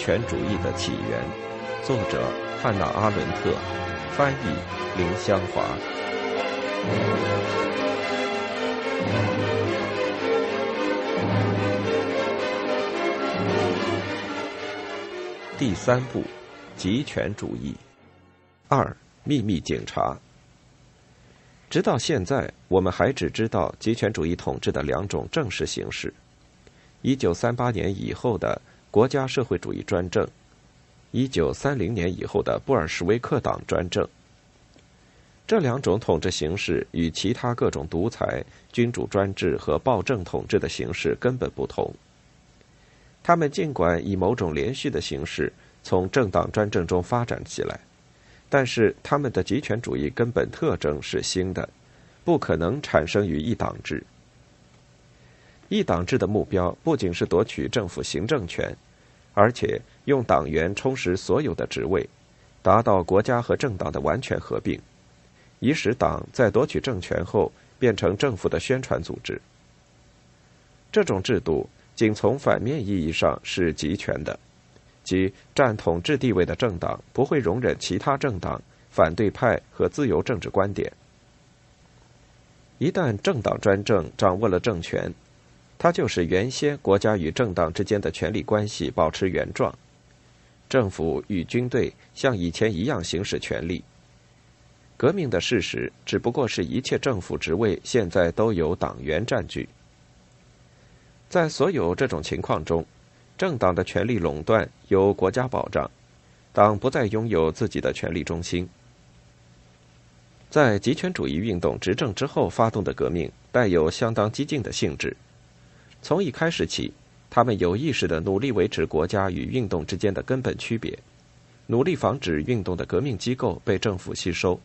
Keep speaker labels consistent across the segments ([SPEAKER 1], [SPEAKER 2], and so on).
[SPEAKER 1] 权主义的起源，作者汉娜·阿伦特，翻译林香华。第三部，极权主义。二，秘密警察。直到现在，我们还只知道极权主义统治的两种正式形式：一九三八年以后的国家社会主义专政，一九三零年以后的布尔什维克党专政。这两种统治形式与其他各种独裁、君主专制和暴政统治的形式根本不同。他们尽管以某种连续的形式从政党专政中发展起来，但是他们的集权主义根本特征是新的，不可能产生于一党制。一党制的目标不仅是夺取政府行政权，而且用党员充实所有的职位，达到国家和政党的完全合并。以使党在夺取政权后变成政府的宣传组织。这种制度仅从反面意义上是集权的，即占统治地位的政党不会容忍其他政党、反对派和自由政治观点。一旦政党专政掌握了政权，它就是原先国家与政党之间的权力关系保持原状，政府与军队像以前一样行使权力。革命的事实只不过是一切政府职位现在都由党员占据。在所有这种情况中，政党的权力垄断由国家保障，党不再拥有自己的权力中心。在极权主义运动执政之后发动的革命带有相当激进的性质。从一开始起，他们有意识的努力维持国家与运动之间的根本区别，努力防止运动的革命机构被政府吸收。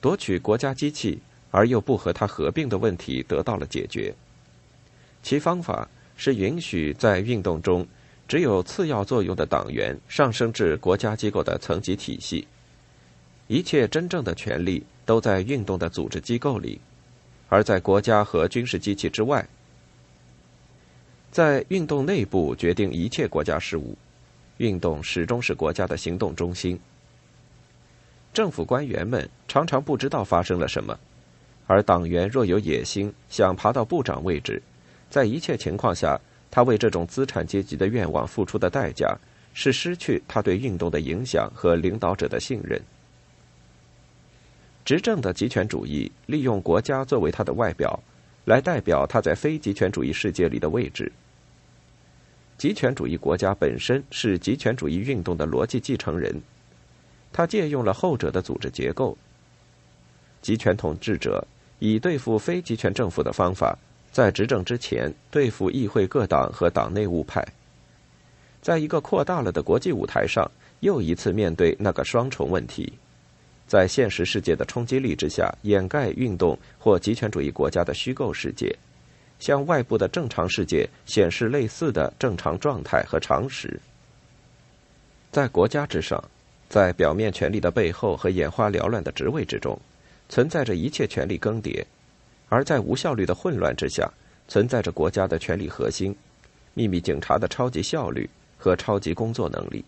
[SPEAKER 1] 夺取国家机器而又不和它合并的问题得到了解决。其方法是允许在运动中只有次要作用的党员上升至国家机构的层级体系，一切真正的权利都在运动的组织机构里，而在国家和军事机器之外。在运动内部决定一切国家事务，运动始终是国家的行动中心。政府官员们常常不知道发生了什么，而党员若有野心，想爬到部长位置，在一切情况下，他为这种资产阶级的愿望付出的代价是失去他对运动的影响和领导者的信任。执政的极权主义利用国家作为他的外表，来代表他在非极权主义世界里的位置。极权主义国家本身是极权主义运动的逻辑继承人。他借用了后者的组织结构。集权统治者以对付非集权政府的方法，在执政之前对付议会各党和党内务派，在一个扩大了的国际舞台上，又一次面对那个双重问题：在现实世界的冲击力之下，掩盖运动或极权主义国家的虚构世界，向外部的正常世界显示类似的正常状态和常识。在国家之上。在表面权力的背后和眼花缭乱的职位之中，存在着一切权力更迭；而在无效率的混乱之下，存在着国家的权力核心——秘密警察的超级效率和超级工作能力。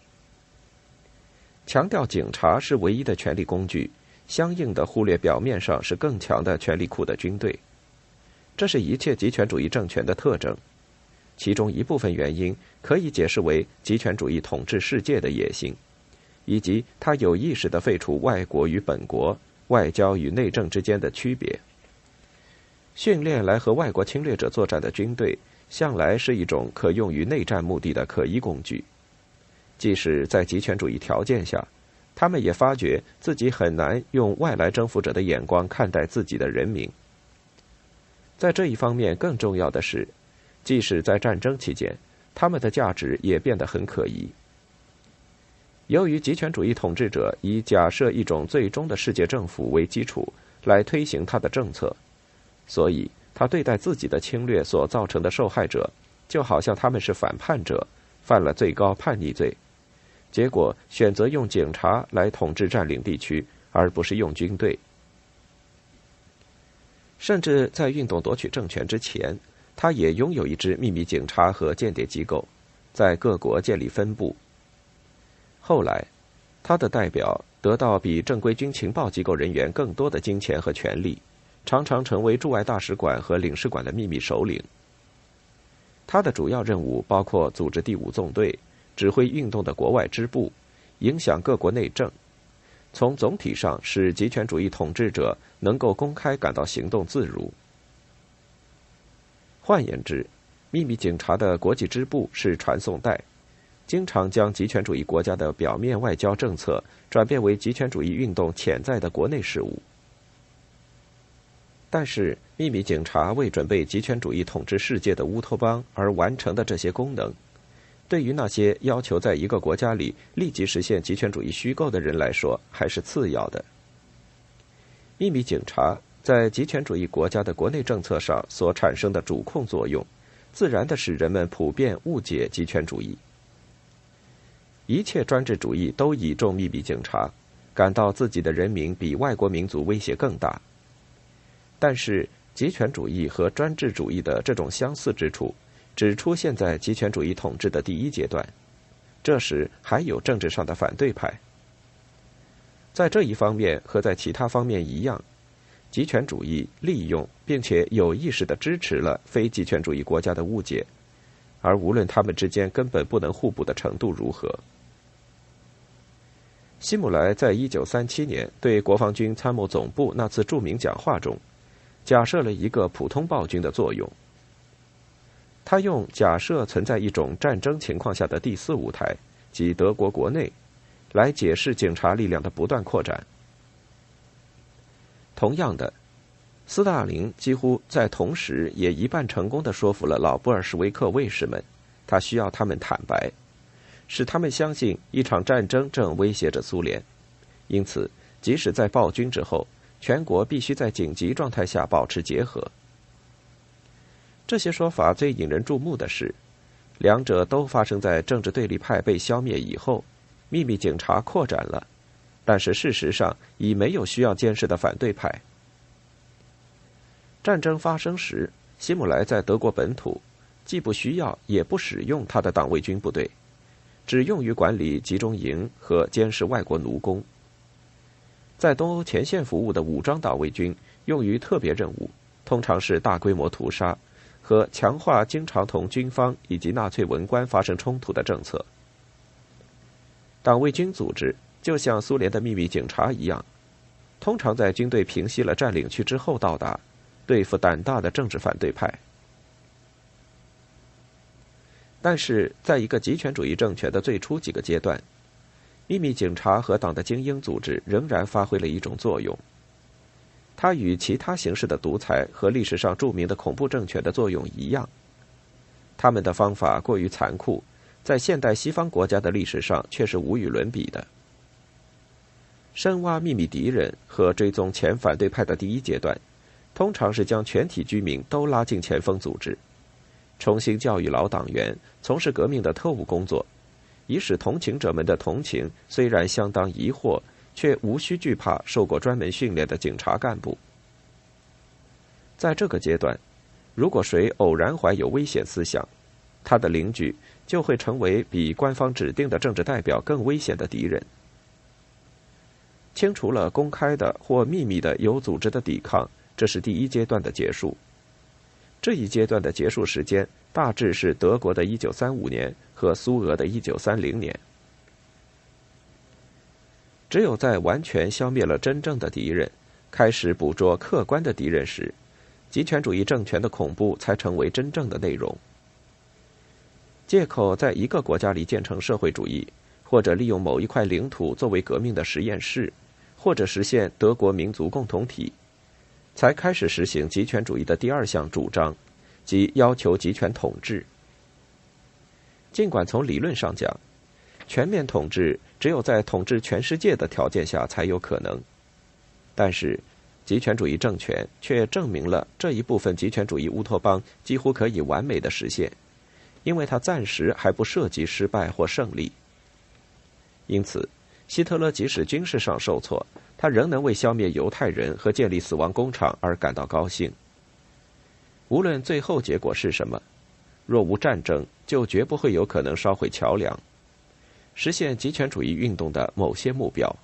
[SPEAKER 1] 强调警察是唯一的权力工具，相应的忽略表面上是更强的权力库的军队。这是一切极权主义政权的特征，其中一部分原因可以解释为极权主义统治世界的野心。以及他有意识的废除外国与本国、外交与内政之间的区别。训练来和外国侵略者作战的军队，向来是一种可用于内战目的的可疑工具。即使在极权主义条件下，他们也发觉自己很难用外来征服者的眼光看待自己的人民。在这一方面，更重要的是，即使在战争期间，他们的价值也变得很可疑。由于极权主义统治者以假设一种最终的世界政府为基础来推行他的政策，所以他对待自己的侵略所造成的受害者，就好像他们是反叛者，犯了最高叛逆罪，结果选择用警察来统治占领地区，而不是用军队。甚至在运动夺取政权之前，他也拥有一支秘密警察和间谍机构，在各国建立分部。后来，他的代表得到比正规军情报机构人员更多的金钱和权力，常常成为驻外大使馆和领事馆的秘密首领。他的主要任务包括组织第五纵队、指挥运动的国外支部、影响各国内政，从总体上使极权主义统治者能够公开感到行动自如。换言之，秘密警察的国际支部是传送带，经常将极权主义国家的表面外交政策转变为极权主义运动潜在的国内事务。但是，秘密警察为准备极权主义统治世界的乌托邦而完成的这些功能，对于那些要求在一个国家里立即实现极权主义虚构的人来说，还是次要的。秘密警察在极权主义国家的国内政策上所产生的主控作用，自然的使人们普遍误解极权主义。一切专制主义都倚重秘密警察，感到自己的人民比外国民族威胁更大。但是，极权主义和专制主义的这种相似之处，只出现在极权主义统治的第一阶段。这时还有政治上的反对派。在这一方面和在其他方面一样，极权主义利用并且有意识的支持了非极权主义国家的误解，而无论他们之间根本不能互补的程度如何。希姆莱在一九三七年对国防军参谋总部那次著名讲话中。假设了一个普通暴君的作用。他用假设存在一种战争情况下的第四舞台，即德国国内，来解释警察力量的不断扩展。同样的，斯大林几乎在同时也一半成功的说服了老布尔什维克卫士们，他需要他们坦白，使他们相信一场战争正威胁着苏联，因此，即使在暴君之后。全国必须在紧急状态下保持结合。这些说法最引人注目的是，两者都发生在政治对立派被消灭以后，秘密警察扩展了，但是事实上已没有需要监视的反对派。战争发生时，希姆莱在德国本土既不需要也不使用他的党卫军部队，只用于管理集中营和监视外国奴工。在东欧前线服务的武装党卫军用于特别任务，通常是大规模屠杀和强化经常同军方以及纳粹文官发生冲突的政策。党卫军组织就像苏联的秘密警察一样，通常在军队平息了占领区之后到达，对付胆大的政治反对派。但是，在一个极权主义政权的最初几个阶段。秘密警察和党的精英组织仍然发挥了一种作用。它与其他形式的独裁和历史上著名的恐怖政权的作用一样，他们的方法过于残酷，在现代西方国家的历史上却是无与伦比的。深挖秘密敌人和追踪前反对派的第一阶段，通常是将全体居民都拉进前锋组织，重新教育老党员，从事革命的特务工作。以使同情者们的同情虽然相当疑惑，却无需惧怕受过专门训练的警察干部。在这个阶段，如果谁偶然怀有危险思想，他的邻居就会成为比官方指定的政治代表更危险的敌人。清除了公开的或秘密的有组织的抵抗，这是第一阶段的结束。这一阶段的结束时间大致是德国的1935年和苏俄的1930年。只有在完全消灭了真正的敌人，开始捕捉客观的敌人时，极权主义政权的恐怖才成为真正的内容。借口在一个国家里建成社会主义，或者利用某一块领土作为革命的实验室，或者实现德国民族共同体。才开始实行极权主义的第二项主张，即要求极权统治。尽管从理论上讲，全面统治只有在统治全世界的条件下才有可能，但是极权主义政权却证明了这一部分极权主义乌托邦几乎可以完美的实现，因为它暂时还不涉及失败或胜利。因此，希特勒即使军事上受挫。他仍能为消灭犹太人和建立死亡工厂而感到高兴。无论最后结果是什么，若无战争，就绝不会有可能烧毁桥梁，实现极权主义运动的某些目标。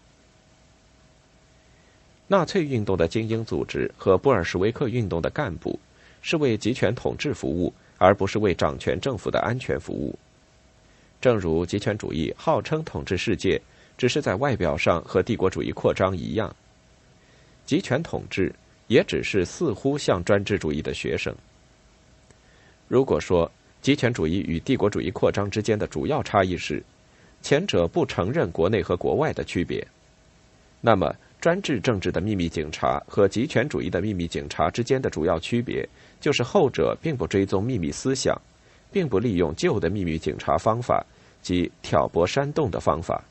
[SPEAKER 1] 纳粹运动的精英组织和布尔什维克运动的干部是为极权统治服务，而不是为掌权政府的安全服务。正如极权主义号称统治世界，只是在外表上和帝国主义扩张一样，极权统治也只是似乎像专制主义的学生。如果说极权主义与帝国主义扩张之间的主要差异是，前者不承认国内和国外的区别，那么。专制政治的秘密警察和极权主义的秘密警察之间的主要区别，就是后者并不追踪秘密思想，并不利用旧的秘密警察方法及挑拨煽动的方法。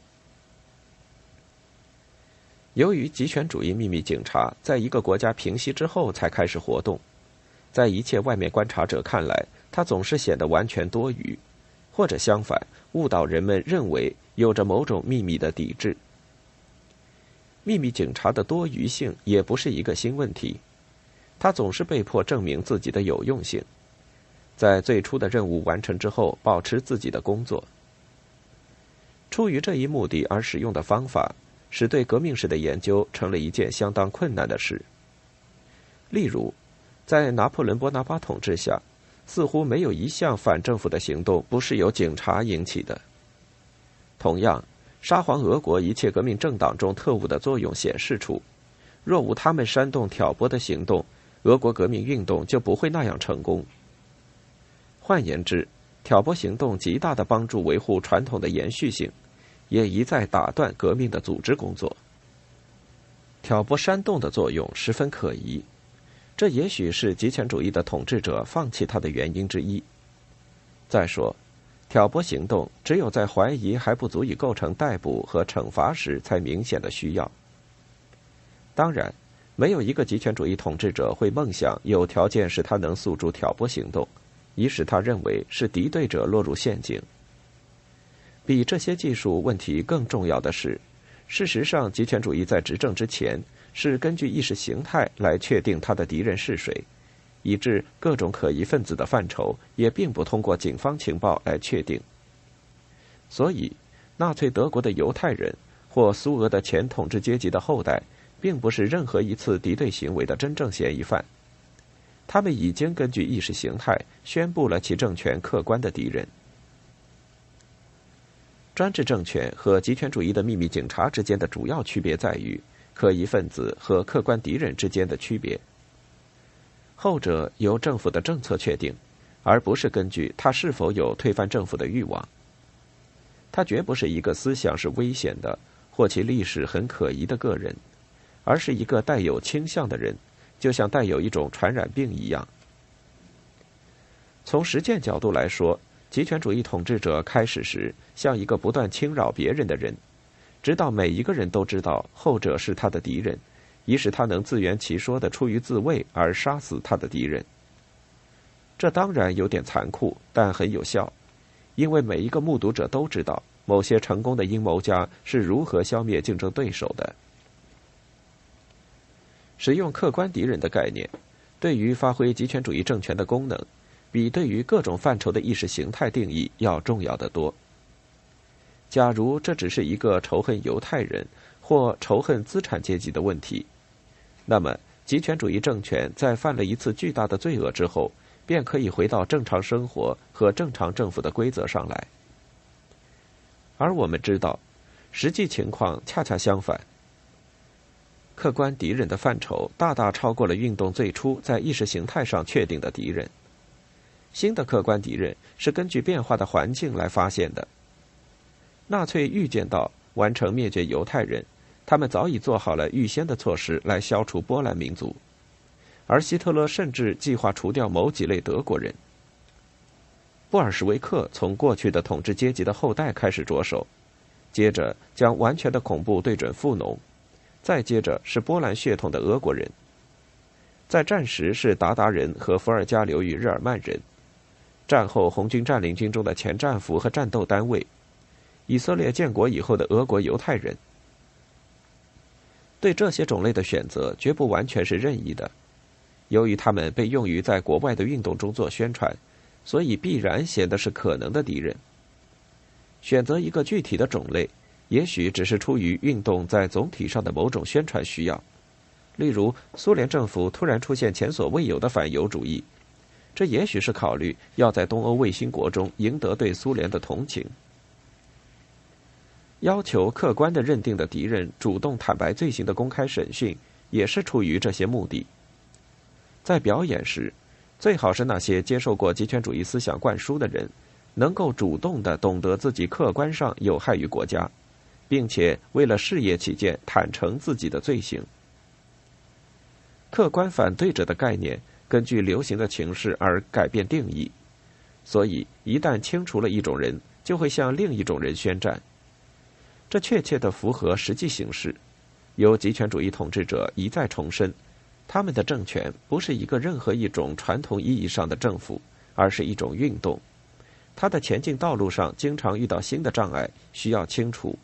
[SPEAKER 1] 由于极权主义秘密警察在一个国家平息之后才开始活动，在一切外面观察者看来，它总是显得完全多余，或者相反，误导人们认为有着某种秘密的抵制。秘密警察的多余性也不是一个新问题，他总是被迫证明自己的有用性，在最初的任务完成之后，保持自己的工作。出于这一目的而使用的方法，使对革命史的研究成了一件相当困难的事。例如，在拿破仑·波拿巴统治下，似乎没有一项反政府的行动不是由警察引起的。同样。沙皇俄国一切革命政党中特务的作用显示出，若无他们煽动挑拨的行动，俄国革命运动就不会那样成功。换言之，挑拨行动极大的帮助维护传统的延续性，也一再打断革命的组织工作。挑拨煽动的作用十分可疑，这也许是极权主义的统治者放弃它的原因之一。再说。挑拨行动只有在怀疑还不足以构成逮捕和惩罚时才明显的需要。当然，没有一个极权主义统治者会梦想有条件使他能诉诸挑拨行动，以使他认为是敌对者落入陷阱。比这些技术问题更重要的是，事实上，极权主义在执政之前是根据意识形态来确定他的敌人是谁。以致各种可疑分子的范畴也并不通过警方情报来确定。所以，纳粹德国的犹太人或苏俄的前统治阶级的后代，并不是任何一次敌对行为的真正嫌疑犯。他们已经根据意识形态宣布了其政权客观的敌人。专制政权和极权主义的秘密警察之间的主要区别在于可疑分子和客观敌人之间的区别。后者由政府的政策确定，而不是根据他是否有推翻政府的欲望。他绝不是一个思想是危险的或其历史很可疑的个人，而是一个带有倾向的人，就像带有一种传染病一样。从实践角度来说，极权主义统治者开始时像一个不断侵扰别人的人，直到每一个人都知道后者是他的敌人。以使他能自圆其说的出于自卫而杀死他的敌人，这当然有点残酷，但很有效，因为每一个目睹者都知道某些成功的阴谋家是如何消灭竞争对手的。使用客观敌人的概念，对于发挥极权主义政权的功能，比对于各种范畴的意识形态定义要重要的多。假如这只是一个仇恨犹太人或仇恨资产阶级的问题。那么，极权主义政权在犯了一次巨大的罪恶之后，便可以回到正常生活和正常政府的规则上来。而我们知道，实际情况恰恰相反。客观敌人的范畴大大超过了运动最初在意识形态上确定的敌人。新的客观敌人是根据变化的环境来发现的。纳粹预见到完成灭绝犹太人。他们早已做好了预先的措施来消除波兰民族，而希特勒甚至计划除掉某几类德国人。布尔什维克从过去的统治阶级的后代开始着手，接着将完全的恐怖对准富农，再接着是波兰血统的俄国人，在战时是鞑靼人和伏尔加流域日耳曼人，战后红军占领军中的前战俘和战斗单位，以色列建国以后的俄国犹太人。对这些种类的选择绝不完全是任意的，由于他们被用于在国外的运动中做宣传，所以必然显得是可能的敌人。选择一个具体的种类，也许只是出于运动在总体上的某种宣传需要。例如，苏联政府突然出现前所未有的反犹主义，这也许是考虑要在东欧卫星国中赢得对苏联的同情。要求客观的认定的敌人主动坦白罪行的公开审讯，也是出于这些目的。在表演时，最好是那些接受过极权主义思想灌输的人。能够主动的懂得自己客观上有害于国家，并且为了事业起见坦诚自己的罪行。客观反对者的概念根据流行的情势而改变定义，所以一旦清除了一种人，就会向另一种人宣战。这确切的符合实际形势。由极权主义统治者一再重申，他们的政权不是一个任何一种传统意义上的政府，而是一种运动。他的前进道路上经常遇到新的障碍，需要清除。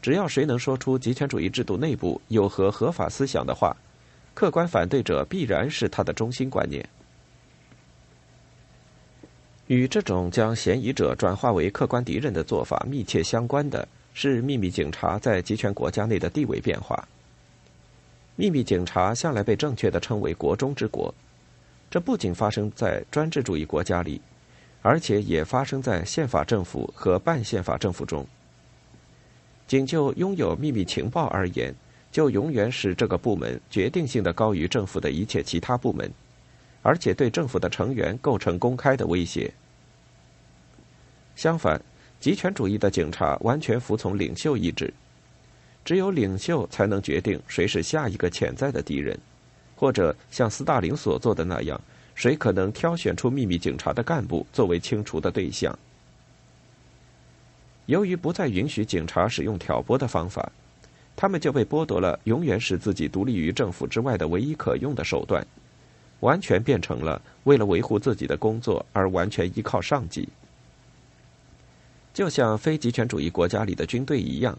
[SPEAKER 1] 只要谁能说出极权主义制度内部有何合法思想的话，客观反对者必然是他的中心观念。与这种将嫌疑者转化为客观敌人的做法密切相关的是秘密警察在集权国家内的地位变化。秘密警察向来被正确的称为“国中之国”，这不仅发生在专制主义国家里。而且也发生在宪法政府和半宪法政府中。仅就拥有秘密情报而言，就永远使这个部门决定性的高于政府的一切其他部门，而且对政府的成员构成公开的威胁。相反，极权主义的警察完全服从领袖意志，只有领袖才能决定谁是下一个潜在的敌人，或者像斯大林所做的那样。谁可能挑选出秘密警察的干部作为清除的对象？由于不再允许警察使用挑拨的方法，他们就被剥夺了永远使自己独立于政府之外的唯一可用的手段，完全变成了为了维护自己的工作而完全依靠上级。就像非极权主义国家里的军队一样，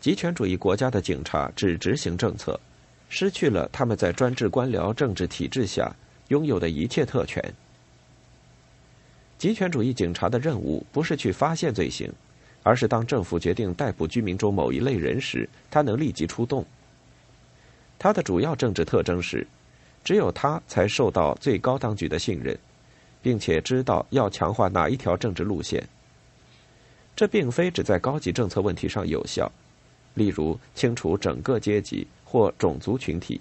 [SPEAKER 1] 极权主义国家的警察只执行政策，失去了他们在专制官僚政治体制下。拥有的一切特权。极权主义警察的任务不是去发现罪行，而是当政府决定逮捕居民中某一类人时，他能立即出动。他的主要政治特征是，只有他才受到最高当局的信任，并且知道要强化哪一条政治路线。这并非只在高级政策问题上有效，例如清除整个阶级或种族群体。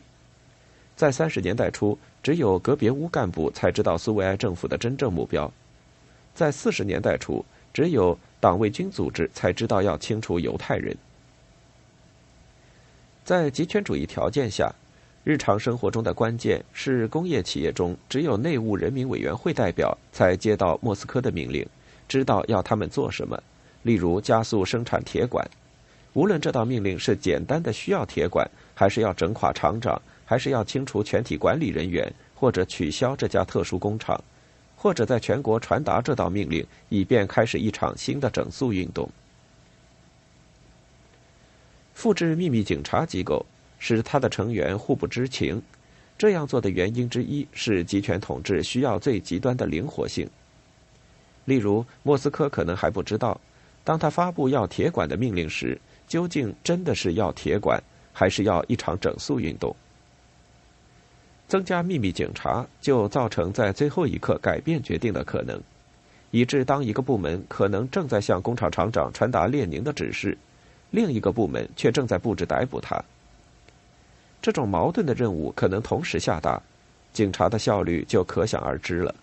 [SPEAKER 1] 在三十年代初。只有格别乌干部才知道苏维埃政府的真正目标。在四十年代初，只有党卫军组织才知道要清除犹太人。在极权主义条件下，日常生活中的关键是工业企业中只有内务人民委员会代表才接到莫斯科的命令，知道要他们做什么，例如加速生产铁管。无论这道命令是简单的需要铁管，还是要整垮厂长。还是要清除全体管理人员，或者取消这家特殊工厂，或者在全国传达这道命令，以便开始一场新的整肃运动。复制秘密警察机构，使他的成员互不知情。这样做的原因之一是集权统治需要最极端的灵活性。例如，莫斯科可能还不知道，当他发布要铁管的命令时，究竟真的是要铁管，还是要一场整肃运动。增加秘密警察，就造成在最后一刻改变决定的可能，以致当一个部门可能正在向工厂厂长传达列宁的指示，另一个部门却正在布置逮捕他。这种矛盾的任务可能同时下达，警察的效率就可想而知了。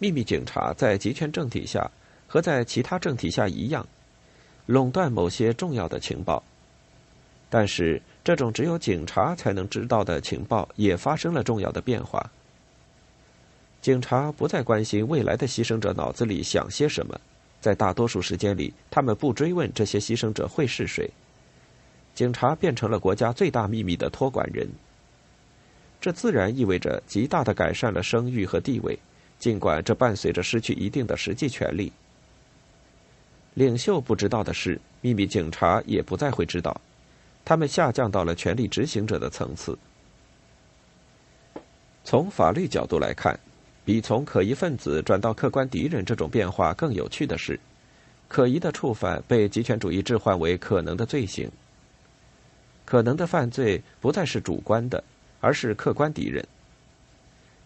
[SPEAKER 1] 秘密警察在集权政体下和在其他政体下一样，垄断某些重要的情报，但是。这种只有警察才能知道的情报也发生了重要的变化。警察不再关心未来的牺牲者脑子里想些什么，在大多数时间里，他们不追问这些牺牲者会是谁。警察变成了国家最大秘密的托管人。这自然意味着极大的改善了声誉和地位，尽管这伴随着失去一定的实际权利。领袖不知道的是，秘密警察也不再会知道。他们下降到了权力执行者的层次。从法律角度来看，比从可疑分子转到客观敌人这种变化更有趣的是，可疑的触犯被极权主义置换为可能的罪行。可能的犯罪不再是主观的，而是客观敌人。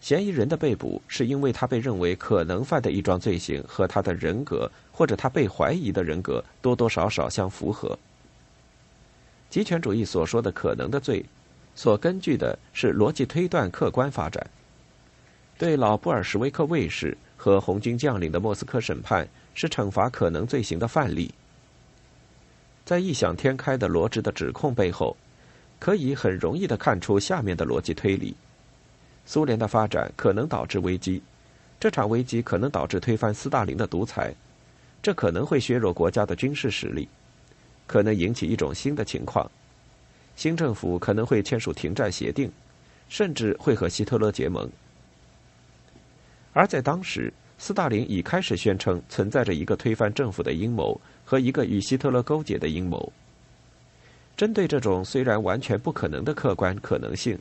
[SPEAKER 1] 嫌疑人的被捕是因为他被认为可能犯的一桩罪行和他的人格或者他被怀疑的人格多多少少相符合。极权主义所说的可能的罪，所根据的是逻辑推断客观发展。对老布尔什维克卫士和红军将领的莫斯科审判是惩罚可能罪行的范例。在异想天开的罗织的指控背后，可以很容易的看出下面的逻辑推理：苏联的发展可能导致危机，这场危机可能导致推翻斯大林的独裁，这可能会削弱国家的军事实力。可能引起一种新的情况，新政府可能会签署停战协定，甚至会和希特勒结盟。而在当时，斯大林已开始宣称存在着一个推翻政府的阴谋和一个与希特勒勾结的阴谋。针对这种虽然完全不可能的客观可能性，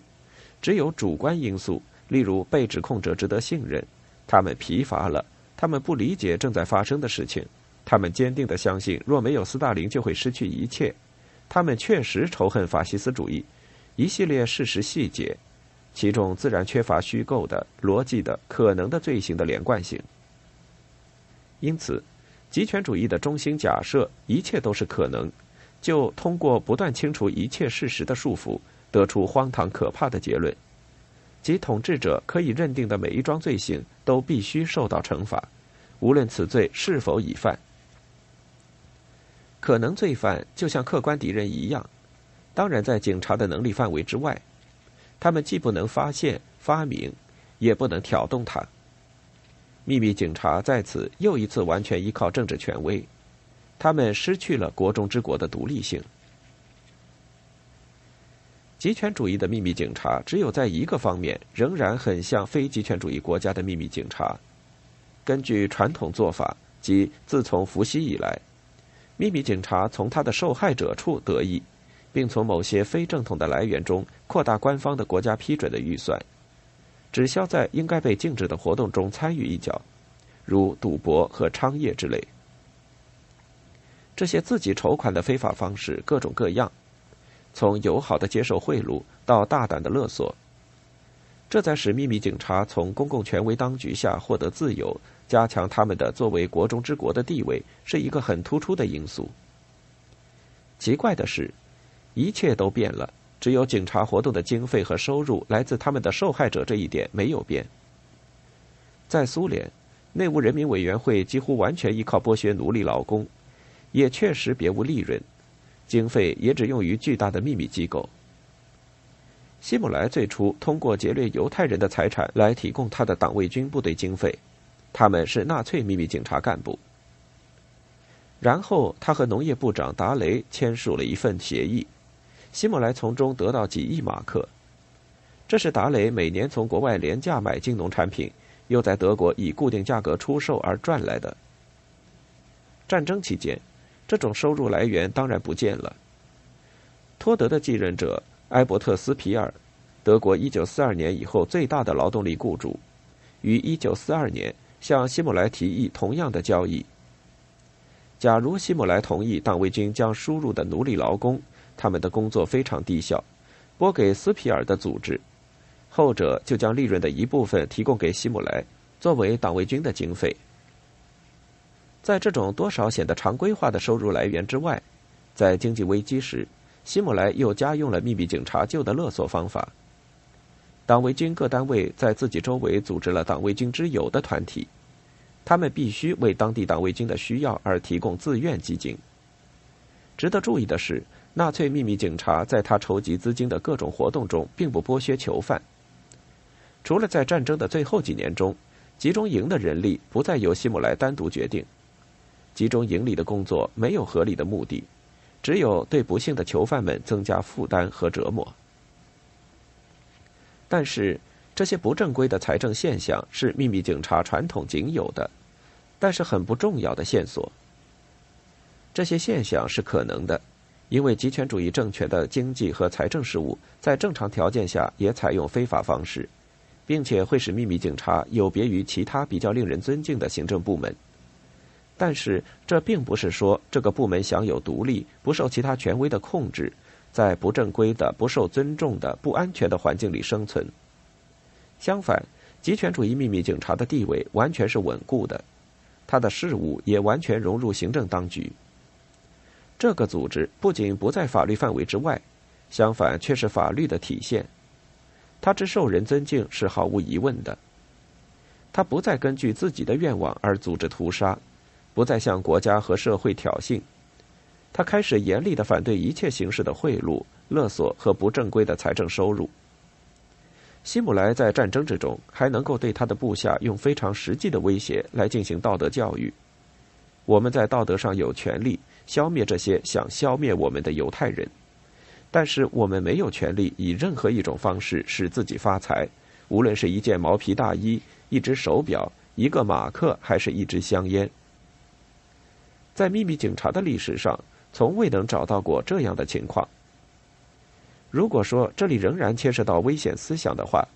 [SPEAKER 1] 只有主观因素，例如被指控者值得信任，他们疲乏了，他们不理解正在发生的事情。他们坚定的相信，若没有斯大林，就会失去一切。他们确实仇恨法西斯主义。一系列事实细节，其中自然缺乏虚构的、逻辑的、可能的罪行的连贯性。因此，极权主义的中心假设，一切都是可能，就通过不断清除一切事实的束缚，得出荒唐可怕的结论：即统治者可以认定的每一桩罪行都必须受到惩罚，无论此罪是否已犯。可能罪犯就像客观敌人一样，当然在警察的能力范围之外。他们既不能发现、发明，也不能挑动他。秘密警察在此又一次完全依靠政治权威，他们失去了国中之国的独立性。极权主义的秘密警察只有在一个方面仍然很像非极权主义国家的秘密警察。根据传统做法，即自从伏羲以来。秘密警察从他的受害者处得益，并从某些非正统的来源中扩大官方的国家批准的预算，只需要在应该被禁止的活动中参与一脚，如赌博和娼业之类。这些自己筹款的非法方式各种各样，从友好的接受贿赂到大胆的勒索，这在使秘密警察从公共权威当局下获得自由。加强他们的作为国中之国的地位是一个很突出的因素。奇怪的是，一切都变了，只有警察活动的经费和收入来自他们的受害者这一点没有变。在苏联，内务人民委员会几乎完全依靠剥削奴隶劳工，也确实别无利润，经费也只用于巨大的秘密机构。希姆莱最初通过劫掠犹太人的财产来提供他的党卫军部队经费。他们是纳粹秘密警察干部。然后，他和农业部长达雷签署了一份协议，希姆莱从中得到几亿马克。这是达雷每年从国外廉价买进农产品，又在德国以固定价格出售而赚来的。战争期间，这种收入来源当然不见了。托德的继任者埃伯特斯皮尔，德国1942年以后最大的劳动力雇主，于1942年。向希姆莱提议同样的交易。假如希姆莱同意党卫军将输入的奴隶劳工，他们的工作非常低效，拨给斯皮尔的组织，后者就将利润的一部分提供给希姆莱，作为党卫军的经费。在这种多少显得常规化的收入来源之外，在经济危机时，希姆莱又加用了秘密警察旧的勒索方法。党卫军各单位在自己周围组织了党卫军之友的团体，他们必须为当地党卫军的需要而提供自愿基金。值得注意的是，纳粹秘密警察在他筹集资金的各种活动中，并不剥削囚犯。除了在战争的最后几年中，集中营的人力不再由希姆莱单独决定。集中营里的工作没有合理的目的，只有对不幸的囚犯们增加负担和折磨。但是，这些不正规的财政现象是秘密警察传统仅有的，但是很不重要的线索。这些现象是可能的，因为极权主义政权的经济和财政事务在正常条件下也采用非法方式，并且会使秘密警察有别于其他比较令人尊敬的行政部门。但是，这并不是说这个部门享有独立、不受其他权威的控制，在不正规的、不受尊重的、不安全的环境里生存。相反，极权主义秘密警察的地位完全是稳固的，他的事务也完全融入行政当局。这个组织不仅不在法律范围之外，相反却是法律的体现。他之受人尊敬是毫无疑问的。他不再根据自己的愿望而组织屠杀，不再向国家和社会挑衅。他开始严厉的反对一切形式的贿赂、勒索和不正规的财政收入。希姆莱在战争之中还能够对他的部下用非常实际的威胁来进行道德教育。我们在道德上有权利。消灭这些想消灭我们的犹太人，但是我们没有权利以任何一种方式使自己发财，无论是一件毛皮大衣、一只手表、一个马克，还是一支香烟。在秘密警察的历史上，从未能找到过这样的情况。如果说这里仍然牵涉到危险思想的话，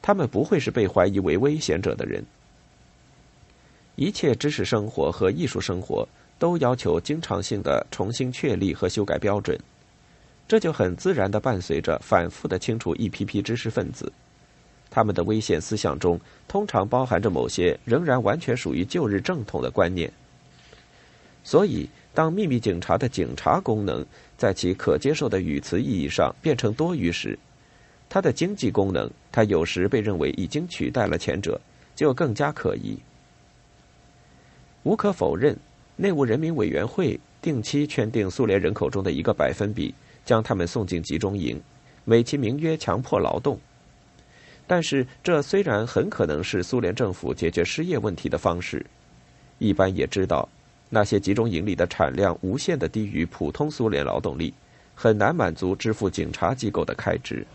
[SPEAKER 1] 他们不会是被怀疑为危险者的人。一切知识生活和艺术生活。都要求经常性的重新确立和修改标准，这就很自然的伴随着反复的清除一批批知识分子，他们的危险思想中通常包含着某些仍然完全属于旧日正统的观念。所以，当秘密警察的警察功能在其可接受的语词意义上变成多余时，它的经济功能，它有时被认为已经取代了前者，就更加可疑。无可否认。内务人民委员会定期圈定苏联人口中的一个百分比，将他们送进集中营，美其名曰强迫劳动。但是，这虽然很可能是苏联政府解决失业问题的方式，一般也知道，那些集中营里的产量无限的低于普通苏联劳动力，很难满足支付警察机构的开支。